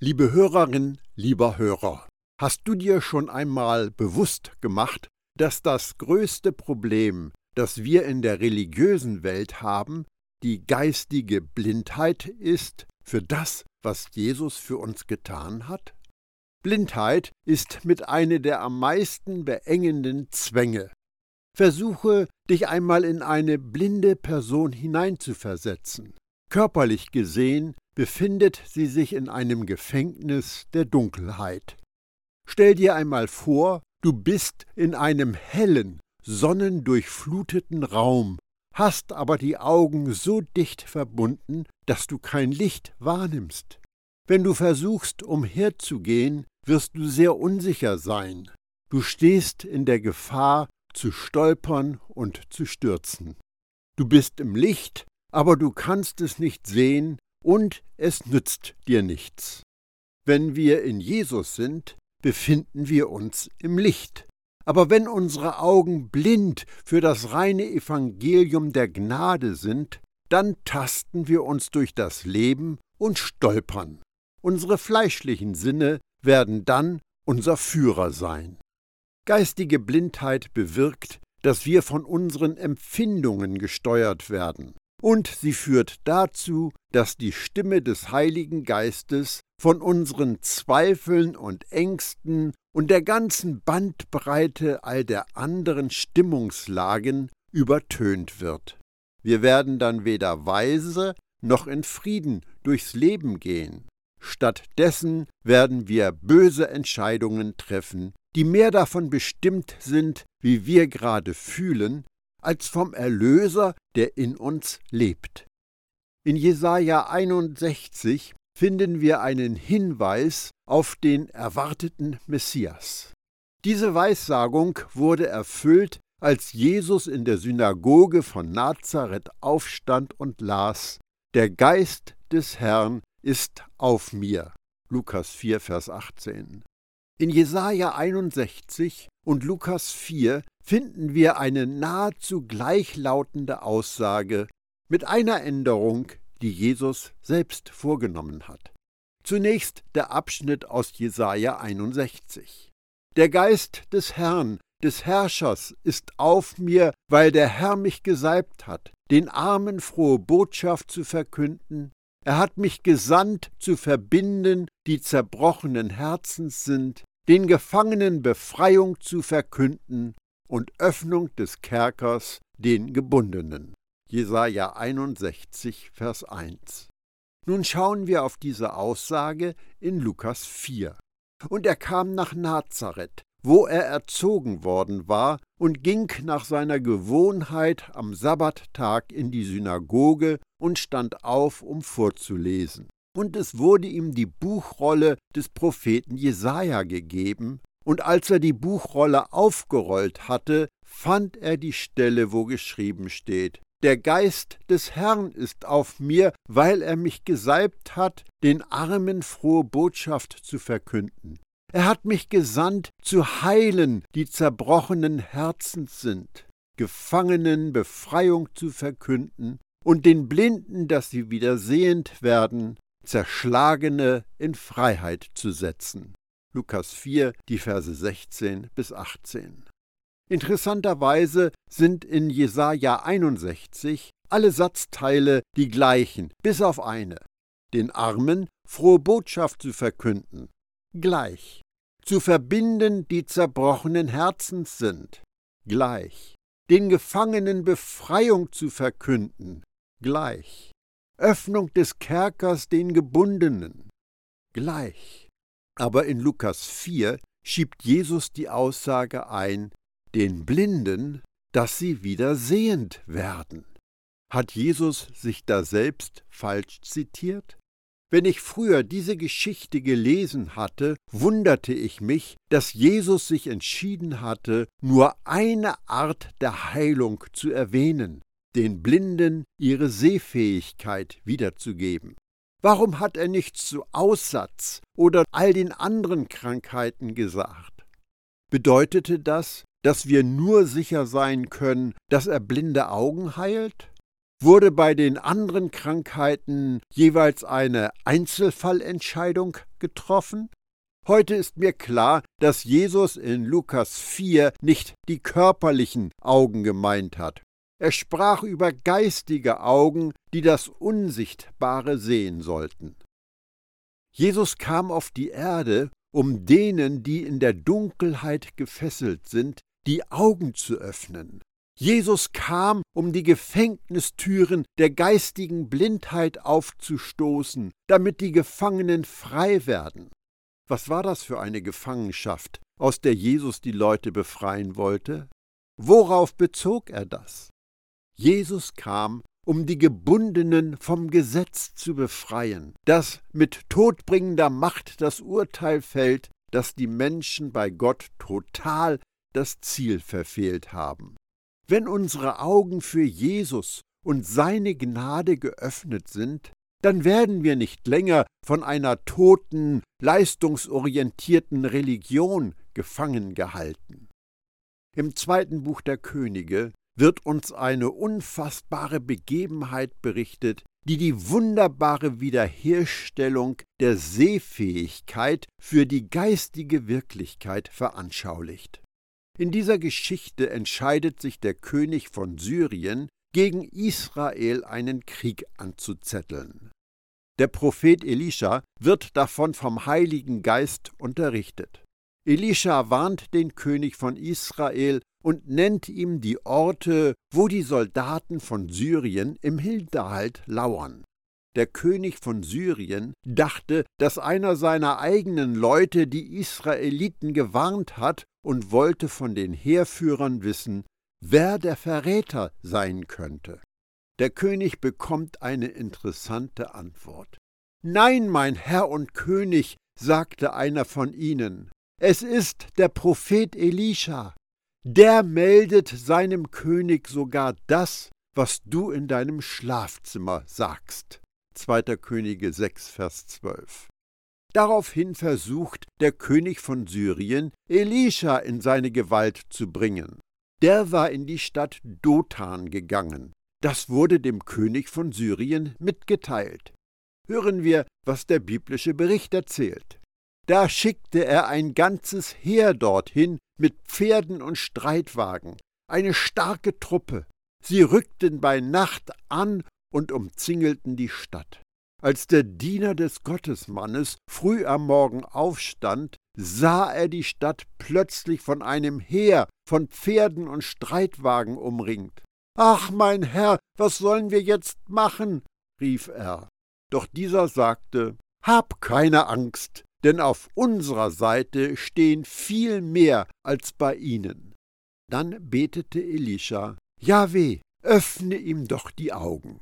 Liebe Hörerin, lieber Hörer, hast du dir schon einmal bewusst gemacht, dass das größte Problem, das wir in der religiösen Welt haben, die geistige Blindheit ist für das, was Jesus für uns getan hat? Blindheit ist mit einer der am meisten beengenden Zwänge. Versuche, dich einmal in eine blinde Person hineinzuversetzen. Körperlich gesehen befindet sie sich in einem Gefängnis der Dunkelheit. Stell dir einmal vor, du bist in einem hellen, sonnendurchfluteten Raum, hast aber die Augen so dicht verbunden, dass du kein Licht wahrnimmst. Wenn du versuchst, umherzugehen, wirst du sehr unsicher sein. Du stehst in der Gefahr, zu stolpern und zu stürzen. Du bist im Licht, aber du kannst es nicht sehen und es nützt dir nichts. Wenn wir in Jesus sind, befinden wir uns im Licht. Aber wenn unsere Augen blind für das reine Evangelium der Gnade sind, dann tasten wir uns durch das Leben und stolpern. Unsere fleischlichen Sinne werden dann unser Führer sein. Geistige Blindheit bewirkt, dass wir von unseren Empfindungen gesteuert werden, und sie führt dazu, dass die Stimme des Heiligen Geistes von unseren Zweifeln und Ängsten und der ganzen Bandbreite all der anderen Stimmungslagen übertönt wird. Wir werden dann weder weise noch in Frieden durchs Leben gehen. Stattdessen werden wir böse Entscheidungen treffen, die mehr davon bestimmt sind, wie wir gerade fühlen, als vom Erlöser, der in uns lebt. In Jesaja 61 finden wir einen Hinweis auf den erwarteten Messias. Diese Weissagung wurde erfüllt, als Jesus in der Synagoge von Nazareth aufstand und las: Der Geist des Herrn ist auf mir. Lukas 4, Vers 18. In Jesaja 61 und Lukas 4 finden wir eine nahezu gleichlautende Aussage mit einer Änderung, die Jesus selbst vorgenommen hat. Zunächst der Abschnitt aus Jesaja 61. Der Geist des Herrn, des Herrschers, ist auf mir, weil der Herr mich gesalbt hat, den Armen frohe Botschaft zu verkünden, er hat mich gesandt, zu verbinden, die zerbrochenen Herzens sind, den Gefangenen Befreiung zu verkünden und Öffnung des Kerkers den Gebundenen. Jesaja 61, Vers 1. Nun schauen wir auf diese Aussage in Lukas 4. Und er kam nach Nazareth, wo er erzogen worden war, und ging nach seiner Gewohnheit am Sabbattag in die Synagoge und stand auf, um vorzulesen. Und es wurde ihm die Buchrolle des Propheten Jesaja gegeben, und als er die Buchrolle aufgerollt hatte, fand er die Stelle, wo geschrieben steht: Der Geist des Herrn ist auf mir, weil er mich gesalbt hat, den Armen frohe Botschaft zu verkünden. Er hat mich gesandt, zu heilen, die zerbrochenen Herzens sind, Gefangenen Befreiung zu verkünden und den Blinden, dass sie wieder sehend werden, Zerschlagene in Freiheit zu setzen. Lukas 4, die Verse 16 bis 18. Interessanterweise sind in Jesaja 61 alle Satzteile die gleichen, bis auf eine. Den Armen frohe Botschaft zu verkünden, gleich zu verbinden, die zerbrochenen Herzens sind, gleich, den Gefangenen Befreiung zu verkünden, gleich, Öffnung des Kerkers den Gebundenen, gleich. Aber in Lukas 4 schiebt Jesus die Aussage ein, den Blinden, dass sie wieder sehend werden. Hat Jesus sich da selbst falsch zitiert? Wenn ich früher diese Geschichte gelesen hatte, wunderte ich mich, dass Jesus sich entschieden hatte, nur eine Art der Heilung zu erwähnen, den Blinden ihre Sehfähigkeit wiederzugeben. Warum hat er nichts zu Aussatz oder all den anderen Krankheiten gesagt? Bedeutete das, dass wir nur sicher sein können, dass er blinde Augen heilt? Wurde bei den anderen Krankheiten jeweils eine Einzelfallentscheidung getroffen? Heute ist mir klar, dass Jesus in Lukas 4 nicht die körperlichen Augen gemeint hat. Er sprach über geistige Augen, die das Unsichtbare sehen sollten. Jesus kam auf die Erde, um denen, die in der Dunkelheit gefesselt sind, die Augen zu öffnen. Jesus kam, um die Gefängnistüren der geistigen Blindheit aufzustoßen, damit die Gefangenen frei werden. Was war das für eine Gefangenschaft, aus der Jesus die Leute befreien wollte? Worauf bezog er das? Jesus kam, um die Gebundenen vom Gesetz zu befreien, das mit todbringender Macht das Urteil fällt, dass die Menschen bei Gott total das Ziel verfehlt haben. Wenn unsere Augen für Jesus und seine Gnade geöffnet sind, dann werden wir nicht länger von einer toten, leistungsorientierten Religion gefangen gehalten. Im zweiten Buch der Könige wird uns eine unfassbare Begebenheit berichtet, die die wunderbare Wiederherstellung der Sehfähigkeit für die geistige Wirklichkeit veranschaulicht. In dieser Geschichte entscheidet sich der König von Syrien, gegen Israel einen Krieg anzuzetteln. Der Prophet Elisha wird davon vom Heiligen Geist unterrichtet. Elisha warnt den König von Israel und nennt ihm die Orte, wo die Soldaten von Syrien im Hinterhalt lauern. Der König von Syrien dachte, dass einer seiner eigenen Leute die Israeliten gewarnt hat und wollte von den Heerführern wissen, wer der Verräter sein könnte. Der König bekommt eine interessante Antwort. Nein, mein Herr und König, sagte einer von ihnen, es ist der Prophet Elisha der meldet seinem König sogar das, was du in deinem Schlafzimmer sagst. 2. Könige 6, Vers 12. Daraufhin versucht der König von Syrien, Elisha in seine Gewalt zu bringen. Der war in die Stadt Dothan gegangen. Das wurde dem König von Syrien mitgeteilt. Hören wir, was der biblische Bericht erzählt. Da schickte er ein ganzes Heer dorthin mit Pferden und Streitwagen, eine starke Truppe. Sie rückten bei Nacht an und umzingelten die Stadt. Als der Diener des Gottesmannes früh am Morgen aufstand, sah er die Stadt plötzlich von einem Heer von Pferden und Streitwagen umringt. Ach, mein Herr, was sollen wir jetzt machen? rief er. Doch dieser sagte Hab keine Angst, denn auf unserer Seite stehen viel mehr als bei ihnen. Dann betete Elisha, Jahweh, öffne ihm doch die Augen.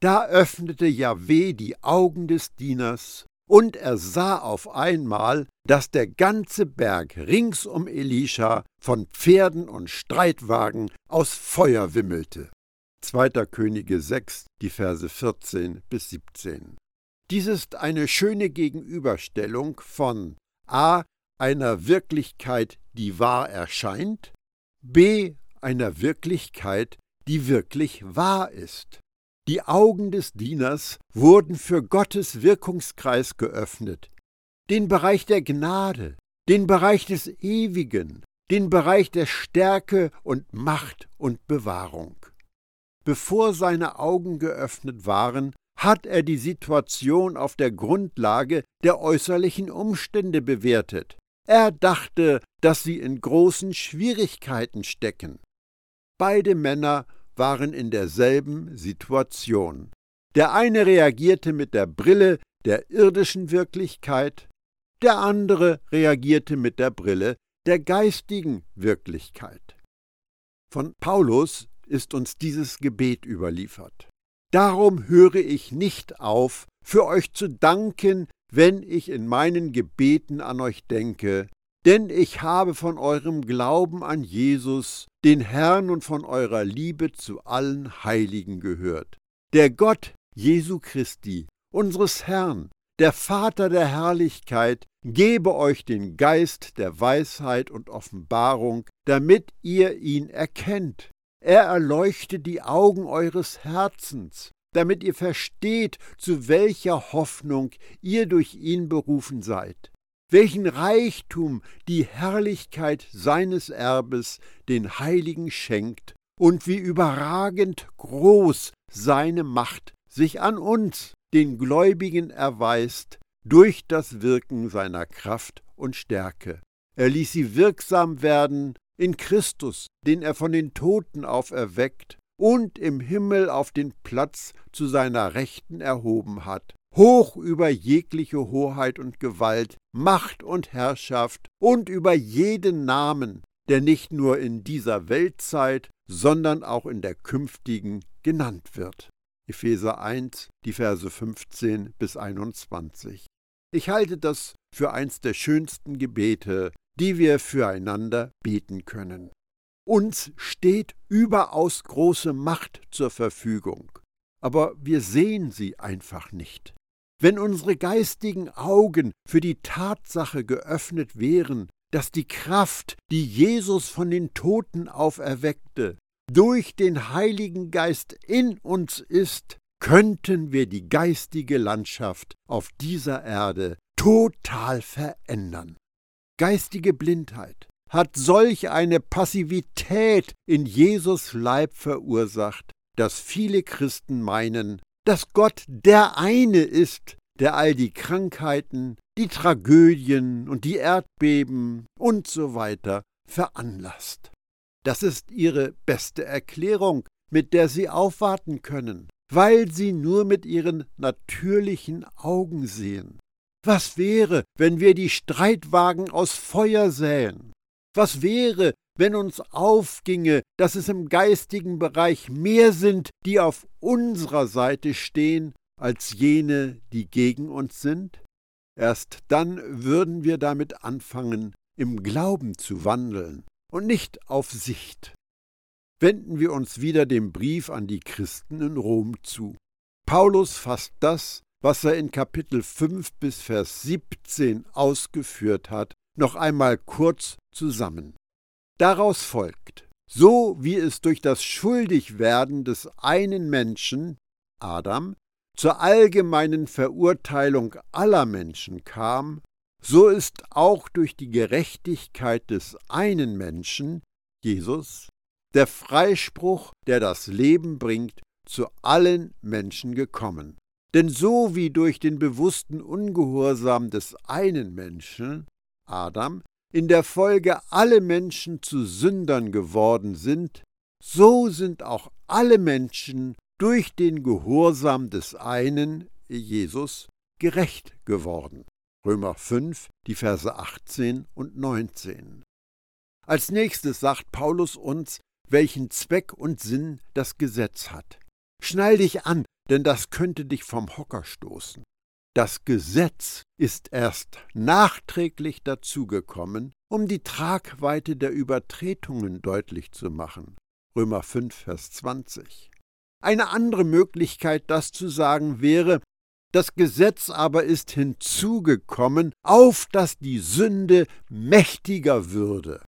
Da öffnete Jahweh die Augen des Dieners, und er sah auf einmal, dass der ganze Berg rings um Elisha von Pferden und Streitwagen aus Feuer wimmelte. 2. Könige 6, die Verse 14 bis 17. Dies ist eine schöne Gegenüberstellung von a. einer Wirklichkeit, die wahr erscheint, b. einer Wirklichkeit, die wirklich wahr ist. Die Augen des Dieners wurden für Gottes Wirkungskreis geöffnet, den Bereich der Gnade, den Bereich des Ewigen, den Bereich der Stärke und Macht und Bewahrung. Bevor seine Augen geöffnet waren, hat er die Situation auf der Grundlage der äußerlichen Umstände bewertet. Er dachte, dass sie in großen Schwierigkeiten stecken. Beide Männer waren in derselben Situation. Der eine reagierte mit der Brille der irdischen Wirklichkeit, der andere reagierte mit der Brille der geistigen Wirklichkeit. Von Paulus ist uns dieses Gebet überliefert. Darum höre ich nicht auf, für euch zu danken, wenn ich in meinen Gebeten an euch denke, denn ich habe von eurem Glauben an Jesus, den Herrn und von eurer Liebe zu allen Heiligen gehört. Der Gott Jesu Christi, unseres Herrn, der Vater der Herrlichkeit, gebe euch den Geist der Weisheit und Offenbarung, damit ihr ihn erkennt Er erleuchtet die Augen eures Herzens, damit ihr versteht, zu welcher Hoffnung ihr durch ihn berufen seid, welchen Reichtum die Herrlichkeit seines Erbes den Heiligen schenkt und wie überragend groß seine Macht sich an uns, den Gläubigen, erweist durch das Wirken seiner Kraft und Stärke. Er ließ sie wirksam werden in Christus, den er von den Toten auferweckt und im Himmel auf den Platz zu seiner Rechten erhoben hat, hoch über jegliche Hoheit und Gewalt, Macht und Herrschaft und über jeden Namen, der nicht nur in dieser Weltzeit, sondern auch in der künftigen genannt wird. Epheser 1, die Verse 15 bis 21. Ich halte das für eins der schönsten Gebete, die wir füreinander beten können. Uns steht überaus große Macht zur Verfügung, aber wir sehen sie einfach nicht. Wenn unsere geistigen Augen für die Tatsache geöffnet wären, dass die Kraft, die Jesus von den Toten auferweckte, durch den Heiligen Geist in uns ist, könnten wir die geistige Landschaft auf dieser Erde total verändern. Geistige Blindheit hat solch eine Passivität in Jesus Leib verursacht, dass viele Christen meinen, dass Gott der eine ist, der all die Krankheiten, die Tragödien und die Erdbeben und so weiter veranlasst. Das ist ihre beste Erklärung, mit der sie aufwarten können, weil sie nur mit ihren natürlichen Augen sehen. Was wäre, wenn wir die Streitwagen aus Feuer säen? Was wäre, wenn uns aufginge, dass es im geistigen Bereich mehr sind, die auf unserer Seite stehen, als jene, die gegen uns sind? Erst dann würden wir damit anfangen, im Glauben zu wandeln und nicht auf Sicht. Wenden wir uns wieder dem Brief an die Christen in Rom zu. Paulus fasst das, was er in Kapitel 5 bis Vers 17 ausgeführt hat, noch einmal kurz zusammen. Daraus folgt, so wie es durch das Schuldigwerden des einen Menschen, Adam, zur allgemeinen Verurteilung aller Menschen kam, so ist auch durch die Gerechtigkeit des einen Menschen, Jesus, der Freispruch, der das Leben bringt, zu allen Menschen gekommen. Denn so wie durch den bewussten Ungehorsam des einen Menschen, Adam, in der Folge alle Menschen zu Sündern geworden sind, so sind auch alle Menschen durch den Gehorsam des einen, Jesus, gerecht geworden. Römer 5, die Verse 18 und 19. Als nächstes sagt Paulus uns, welchen Zweck und Sinn das Gesetz hat. Schnall dich an, denn das könnte dich vom Hocker stoßen. Das Gesetz ist erst nachträglich dazugekommen, um die Tragweite der Übertretungen deutlich zu machen. Römer 5, Vers 20. Eine andere Möglichkeit, das zu sagen, wäre, das Gesetz aber ist hinzugekommen, auf dass die Sünde mächtiger würde.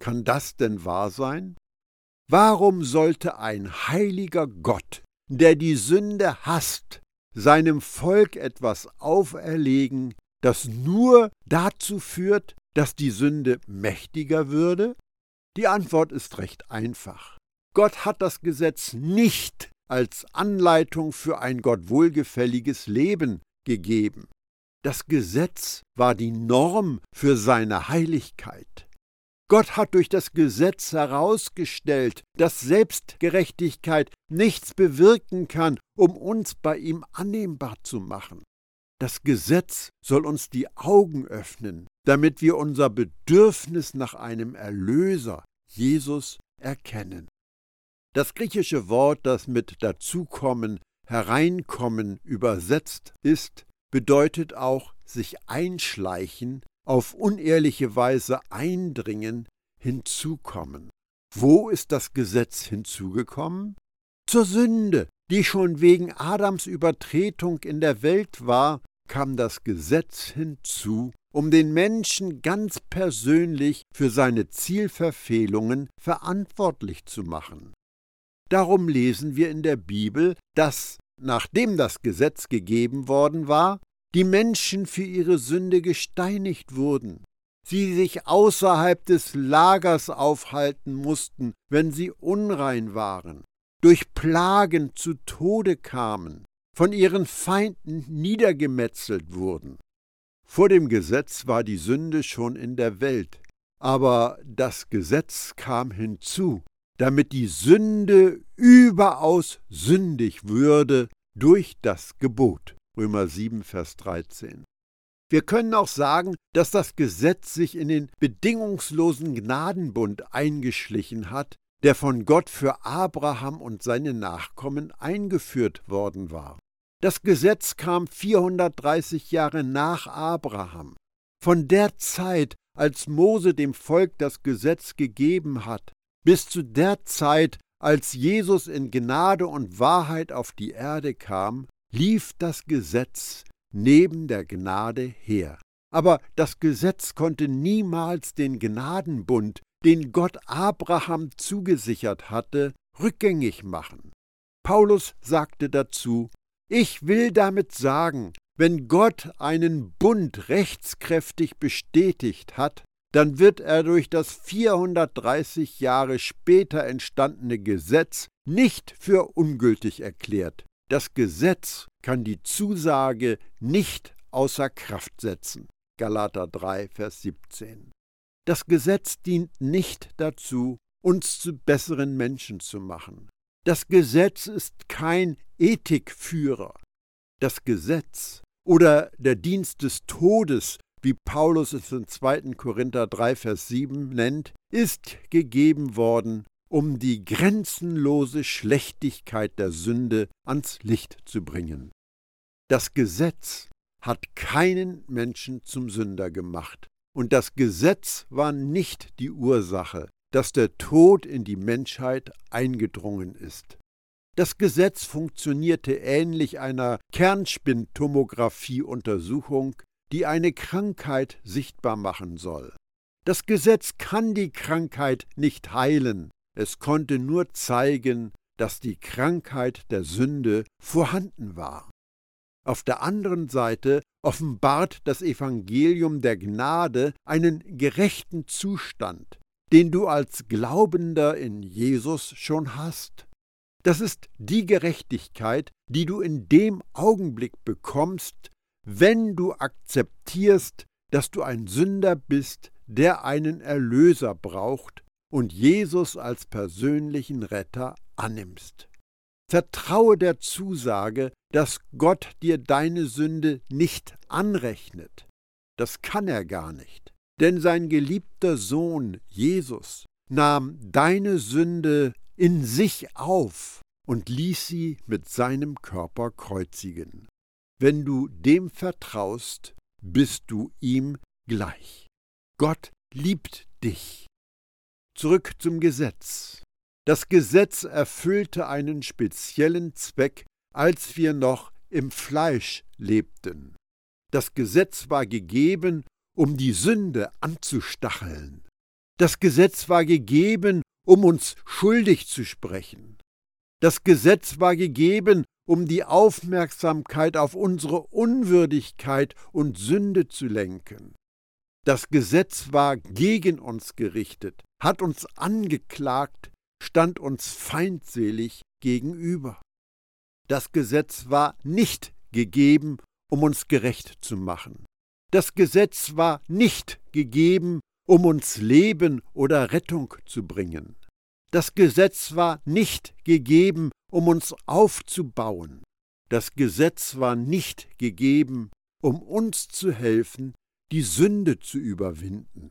Kann das denn wahr sein? Warum sollte ein heiliger Gott, der die Sünde hasst, seinem Volk etwas auferlegen, das nur dazu führt, dass die Sünde mächtiger würde? Die Antwort ist recht einfach. Gott hat das Gesetz nicht als Anleitung für ein Gott wohlgefälliges Leben gegeben. Das Gesetz war die Norm für seine Heiligkeit. Gott hat durch das Gesetz herausgestellt, dass Selbstgerechtigkeit nichts bewirken kann, um uns bei ihm annehmbar zu machen. Das Gesetz soll uns die Augen öffnen, damit wir unser Bedürfnis nach einem Erlöser, Jesus, erkennen. Das griechische Wort, das mit dazukommen, hereinkommen übersetzt ist, bedeutet auch sich einschleichen, auf unehrliche Weise eindringen, hinzukommen. Wo ist das Gesetz hinzugekommen? Zur Sünde, die schon wegen Adams Übertretung in der Welt war, kam das Gesetz hinzu, um den Menschen ganz persönlich für seine Zielverfehlungen verantwortlich zu machen. Darum lesen wir in der Bibel, dass, nachdem das Gesetz gegeben worden war, die Menschen für ihre Sünde gesteinigt wurden, sie sich außerhalb des Lagers aufhalten mussten, wenn sie unrein waren, durch Plagen zu Tode kamen, von ihren Feinden niedergemetzelt wurden. Vor dem Gesetz war die Sünde schon in der Welt, aber das Gesetz kam hinzu, damit die Sünde überaus sündig würde durch das Gebot. Römer 7, Vers 13. Wir können auch sagen, dass das Gesetz sich in den bedingungslosen Gnadenbund eingeschlichen hat, der von Gott für Abraham und seine Nachkommen eingeführt worden war. Das Gesetz kam 430 Jahre nach Abraham. Von der Zeit, als Mose dem Volk das Gesetz gegeben hat, bis zu der Zeit, als Jesus in Gnade und Wahrheit auf die Erde kam, lief das Gesetz neben der Gnade her. Aber das Gesetz konnte niemals den Gnadenbund, den Gott Abraham zugesichert hatte, rückgängig machen. Paulus sagte dazu, ich will damit sagen, wenn Gott einen Bund rechtskräftig bestätigt hat, dann wird er durch das 430 Jahre später entstandene Gesetz nicht für ungültig erklärt. Das Gesetz kann die Zusage nicht außer Kraft setzen. Galater 3, Vers 17. Das Gesetz dient nicht dazu, uns zu besseren Menschen zu machen. Das Gesetz ist kein Ethikführer. Das Gesetz oder der Dienst des Todes, wie Paulus es in 2. Korinther 3, Vers 7 nennt, ist gegeben worden, um die grenzenlose Schlechtigkeit der Sünde ans Licht zu bringen. Das Gesetz hat keinen Menschen zum Sünder gemacht, und das Gesetz war nicht die Ursache, dass der Tod in die Menschheit eingedrungen ist. Das Gesetz funktionierte ähnlich einer Kernspintomographie-Untersuchung, die eine Krankheit sichtbar machen soll. Das Gesetz kann die Krankheit nicht heilen, es konnte nur zeigen, dass die Krankheit der Sünde vorhanden war. Auf der anderen Seite offenbart das Evangelium der Gnade einen gerechten Zustand, den du als Glaubender in Jesus schon hast. Das ist die Gerechtigkeit, die du in dem Augenblick bekommst, wenn du akzeptierst, dass du ein Sünder bist, der einen Erlöser braucht und Jesus als persönlichen Retter annimmst. Vertraue der Zusage, dass Gott dir deine Sünde nicht anrechnet. Das kann er gar nicht. Denn sein geliebter Sohn Jesus nahm deine Sünde in sich auf und ließ sie mit seinem Körper kreuzigen. Wenn du dem vertraust, bist du ihm gleich. Gott liebt dich. Zurück zum Gesetz. Das Gesetz erfüllte einen speziellen Zweck, als wir noch im Fleisch lebten. Das Gesetz war gegeben, um die Sünde anzustacheln. Das Gesetz war gegeben, um uns schuldig zu sprechen. Das Gesetz war gegeben, um die Aufmerksamkeit auf unsere Unwürdigkeit und Sünde zu lenken. Das Gesetz war gegen uns gerichtet, hat uns angeklagt, stand uns feindselig gegenüber. Das Gesetz war nicht gegeben, um uns gerecht zu machen. Das Gesetz war nicht gegeben, um uns Leben oder Rettung zu bringen. Das Gesetz war nicht gegeben, um uns aufzubauen. Das Gesetz war nicht gegeben, um uns zu helfen, die Sünde zu überwinden.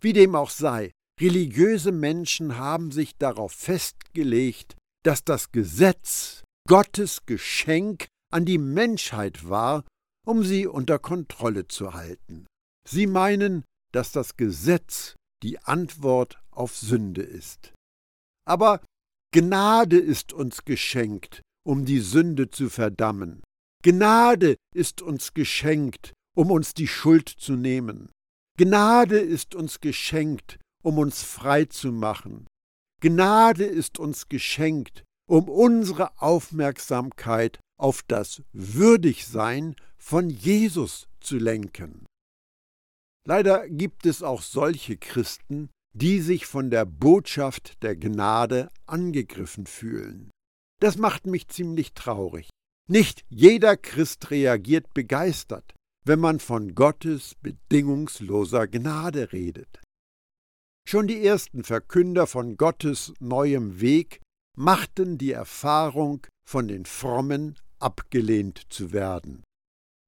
Wie dem auch sei, religiöse Menschen haben sich darauf festgelegt, dass das Gesetz Gottes Geschenk an die Menschheit war, um sie unter Kontrolle zu halten. Sie meinen, dass das Gesetz die Antwort auf Sünde ist. Aber Gnade ist uns geschenkt, um die Sünde zu verdammen. Gnade ist uns geschenkt, um uns die Schuld zu nehmen. Gnade ist uns geschenkt, um uns frei zu machen. Gnade ist uns geschenkt, um unsere Aufmerksamkeit auf das Würdigsein von Jesus zu lenken. Leider gibt es auch solche Christen, die sich von der Botschaft der Gnade angegriffen fühlen. Das macht mich ziemlich traurig. Nicht jeder Christ reagiert begeistert, wenn man von Gottes bedingungsloser Gnade redet. Schon die ersten Verkünder von Gottes neuem Weg machten die Erfahrung, von den Frommen abgelehnt zu werden.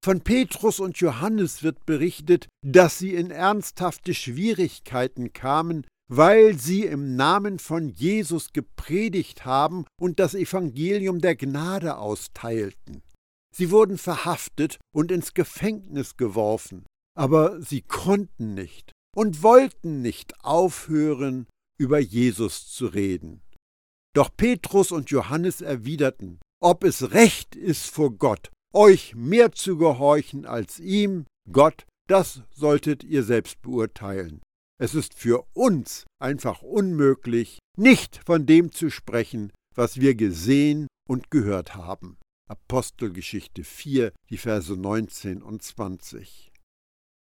Von Petrus und Johannes wird berichtet, dass sie in ernsthafte Schwierigkeiten kamen, weil sie im Namen von Jesus gepredigt haben und das Evangelium der Gnade austeilten. Sie wurden verhaftet und ins Gefängnis geworfen, aber sie konnten nicht und wollten nicht aufhören, über Jesus zu reden. Doch Petrus und Johannes erwiderten, ob es recht ist vor Gott, euch mehr zu gehorchen als ihm, Gott, das solltet ihr selbst beurteilen. Es ist für uns einfach unmöglich, nicht von dem zu sprechen, was wir gesehen und gehört haben. Apostelgeschichte 4, die Verse 19 und 20.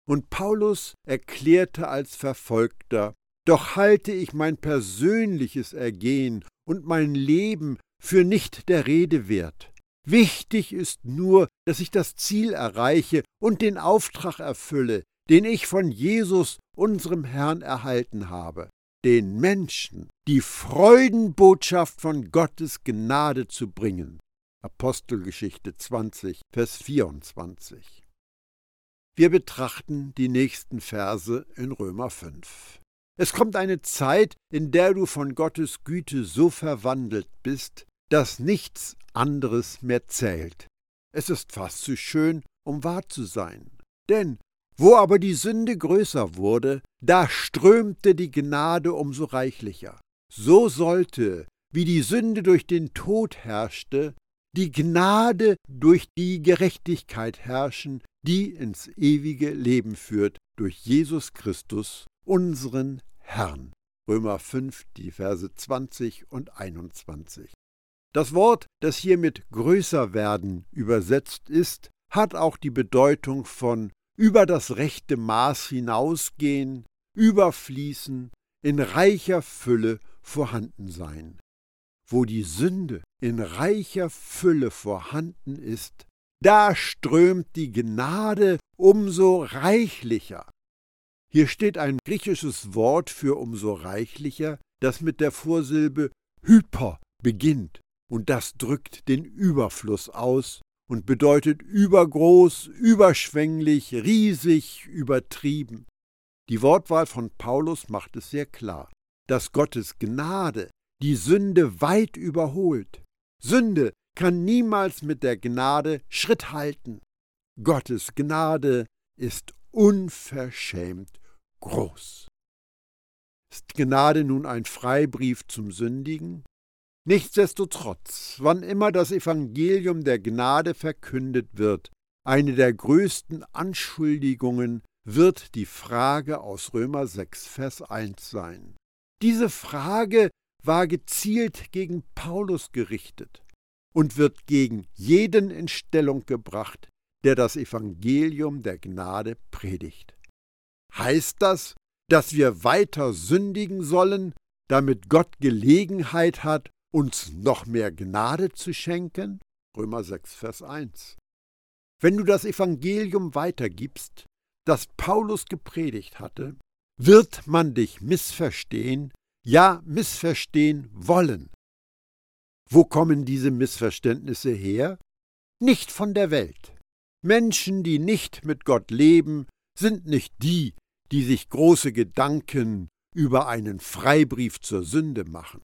Und Paulus erklärte als Verfolgter, doch halte ich mein persönliches Ergehen und mein Leben für nicht der Rede wert. Wichtig ist nur, dass ich das Ziel erreiche und den Auftrag erfülle, den ich von Jesus, unserem Herrn, erhalten habe, den Menschen die Freudenbotschaft von Gottes Gnade zu bringen. Apostelgeschichte 20, Vers 24. Wir betrachten die nächsten Verse in Römer 5. Es kommt eine Zeit, in der du von Gottes Güte so verwandelt bist, dass nichts anderes mehr zählt. Es ist fast zu schön, um wahr zu sein. Denn wo aber die Sünde größer wurde, da strömte die Gnade umso reichlicher. So sollte, wie die Sünde durch den Tod herrschte, die Gnade durch die Gerechtigkeit herrschen, die ins ewige Leben führt, durch Jesus Christus, unseren Herrn. Römer 5, die Verse 20 und 21. Das Wort, das hier mit größer werden übersetzt ist, hat auch die Bedeutung von über das rechte Maß hinausgehen, überfließen, in reicher Fülle vorhanden sein. Wo die Sünde in reicher Fülle vorhanden ist, da strömt die Gnade umso reichlicher. Hier steht ein griechisches Wort für umso reichlicher, das mit der Vorsilbe hyper beginnt und das drückt den Überfluss aus und bedeutet übergroß, überschwänglich, riesig, übertrieben. Die Wortwahl von Paulus macht es sehr klar, dass Gottes Gnade die Sünde weit überholt. Sünde kann niemals mit der Gnade Schritt halten. Gottes Gnade ist unverschämt groß. Ist Gnade nun ein Freibrief zum Sündigen? Nichtsdestotrotz, wann immer das Evangelium der Gnade verkündet wird, eine der größten Anschuldigungen wird die Frage aus Römer 6, Vers 1 sein. Diese Frage war gezielt gegen Paulus gerichtet und wird gegen jeden in Stellung gebracht, der das Evangelium der Gnade predigt. Heißt das, dass wir weiter sündigen sollen, damit Gott Gelegenheit hat, uns noch mehr Gnade zu schenken? Römer 6, Vers 1. Wenn du das Evangelium weitergibst, das Paulus gepredigt hatte, wird man dich missverstehen, ja missverstehen wollen. Wo kommen diese Missverständnisse her? Nicht von der Welt. Menschen, die nicht mit Gott leben, sind nicht die, die sich große Gedanken über einen Freibrief zur Sünde machen.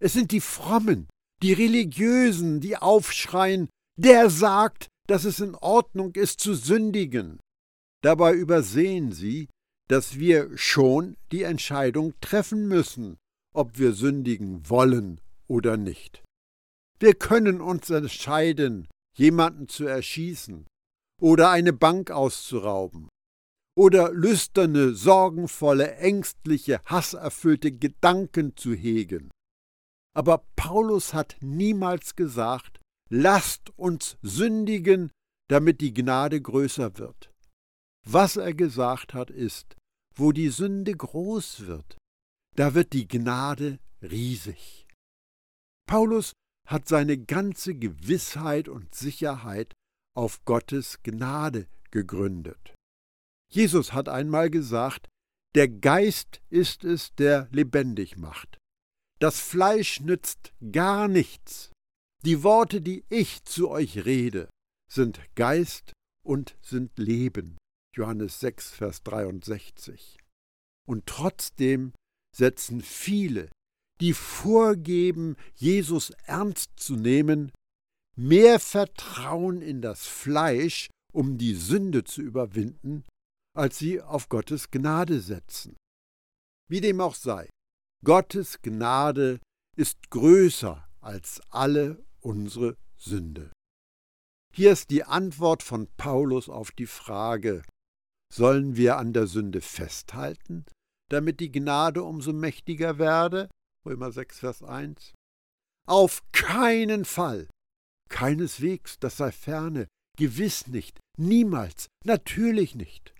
Es sind die Frommen, die Religiösen, die aufschreien, der sagt, dass es in Ordnung ist zu sündigen. Dabei übersehen sie, dass wir schon die Entscheidung treffen müssen, ob wir sündigen wollen oder nicht. Wir können uns entscheiden, jemanden zu erschießen oder eine Bank auszurauben oder lüsterne, sorgenvolle, ängstliche, hasserfüllte Gedanken zu hegen. Aber Paulus hat niemals gesagt, lasst uns sündigen, damit die Gnade größer wird. Was er gesagt hat, ist, wo die Sünde groß wird, da wird die Gnade riesig. Paulus hat seine ganze Gewissheit und Sicherheit auf Gottes Gnade gegründet. Jesus hat einmal gesagt, der Geist ist es, der lebendig macht. Das Fleisch nützt gar nichts. Die Worte, die ich zu euch rede, sind Geist und sind Leben. Johannes 6, Vers 63. Und trotzdem setzen viele, die vorgeben, Jesus ernst zu nehmen, mehr Vertrauen in das Fleisch, um die Sünde zu überwinden, als sie auf Gottes Gnade setzen. Wie dem auch sei, Gottes Gnade ist größer als alle unsere Sünde. Hier ist die Antwort von Paulus auf die Frage, sollen wir an der Sünde festhalten, damit die Gnade umso mächtiger werde? Römer 6, Vers 1. Auf keinen Fall. Keineswegs, das sei ferne, gewiss nicht, niemals, natürlich nicht.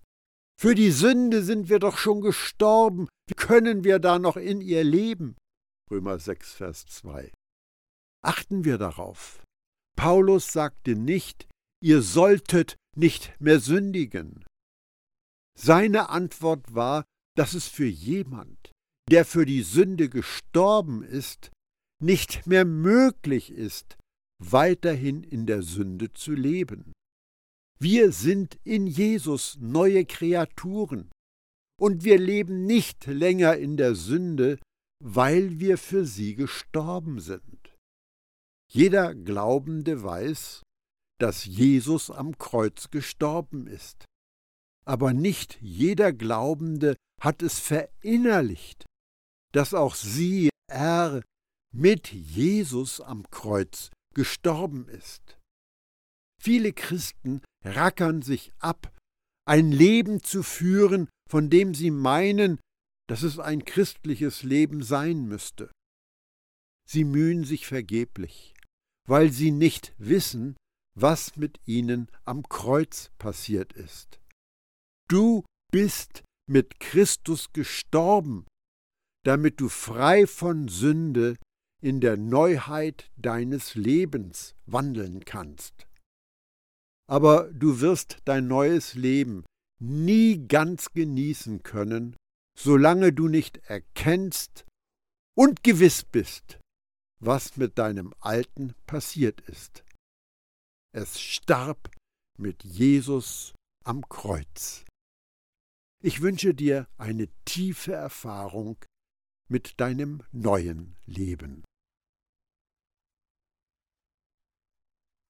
Für die Sünde sind wir doch schon gestorben, wie können wir da noch in ihr leben? Römer 6, Vers 2. Achten wir darauf. Paulus sagte nicht, ihr solltet nicht mehr sündigen. Seine Antwort war, dass es für jemand, der für die Sünde gestorben ist, nicht mehr möglich ist, weiterhin in der Sünde zu leben. Wir sind in Jesus neue Kreaturen und wir leben nicht länger in der Sünde, weil wir für sie gestorben sind. Jeder Glaubende weiß, dass Jesus am Kreuz gestorben ist. Aber nicht jeder Glaubende hat es verinnerlicht, dass auch sie, er, mit Jesus am Kreuz gestorben ist. Viele Christen rackern sich ab, ein Leben zu führen, von dem sie meinen, dass es ein christliches Leben sein müsste. Sie mühen sich vergeblich, weil sie nicht wissen, was mit ihnen am Kreuz passiert ist. Du bist mit Christus gestorben, damit du frei von Sünde in der Neuheit deines Lebens wandeln kannst. Aber du wirst dein neues Leben nie ganz genießen können, solange du nicht erkennst und gewiss bist, was mit deinem Alten passiert ist. Es starb mit Jesus am Kreuz. Ich wünsche dir eine tiefe Erfahrung mit deinem neuen Leben.